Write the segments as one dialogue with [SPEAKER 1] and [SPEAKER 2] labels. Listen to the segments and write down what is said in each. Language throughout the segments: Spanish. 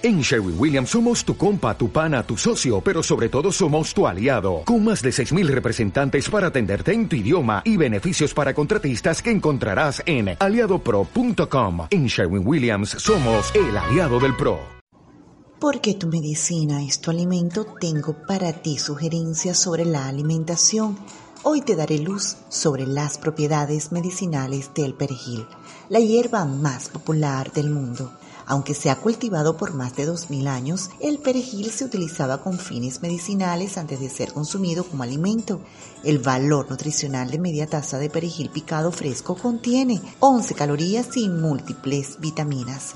[SPEAKER 1] En Sherwin Williams somos tu compa, tu pana, tu socio, pero sobre todo somos tu aliado, con más de 6.000 representantes para atenderte en tu idioma y beneficios para contratistas que encontrarás en aliadopro.com. En Sherwin Williams somos el aliado del PRO.
[SPEAKER 2] Porque tu medicina es tu alimento, tengo para ti sugerencias sobre la alimentación. Hoy te daré luz sobre las propiedades medicinales del perejil, la hierba más popular del mundo. Aunque se ha cultivado por más de 2.000 años, el perejil se utilizaba con fines medicinales antes de ser consumido como alimento. El valor nutricional de media taza de perejil picado fresco contiene 11 calorías y múltiples vitaminas.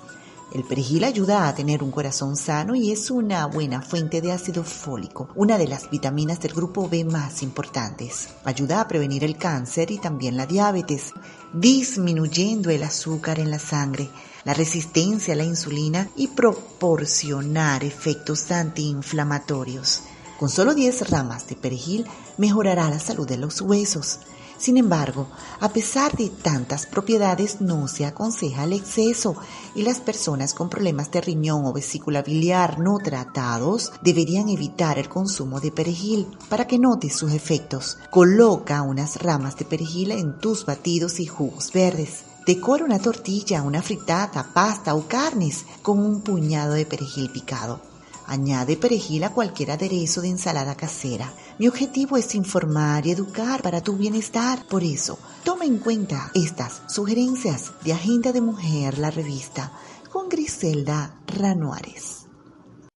[SPEAKER 2] El perejil ayuda a tener un corazón sano y es una buena fuente de ácido fólico, una de las vitaminas del grupo B más importantes. Ayuda a prevenir el cáncer y también la diabetes, disminuyendo el azúcar en la sangre, la resistencia a la insulina y proporcionar efectos antiinflamatorios. Con solo 10 ramas de perejil mejorará la salud de los huesos. Sin embargo, a pesar de tantas propiedades, no se aconseja el exceso y las personas con problemas de riñón o vesícula biliar no tratados deberían evitar el consumo de perejil para que notes sus efectos. Coloca unas ramas de perejil en tus batidos y jugos verdes. Decora una tortilla, una fritada, pasta o carnes con un puñado de perejil picado. Añade perejil a cualquier aderezo de ensalada casera. Mi objetivo es informar y educar para tu bienestar. Por eso, toma en cuenta estas sugerencias de Agenda de Mujer, la revista, con Griselda Ranuares.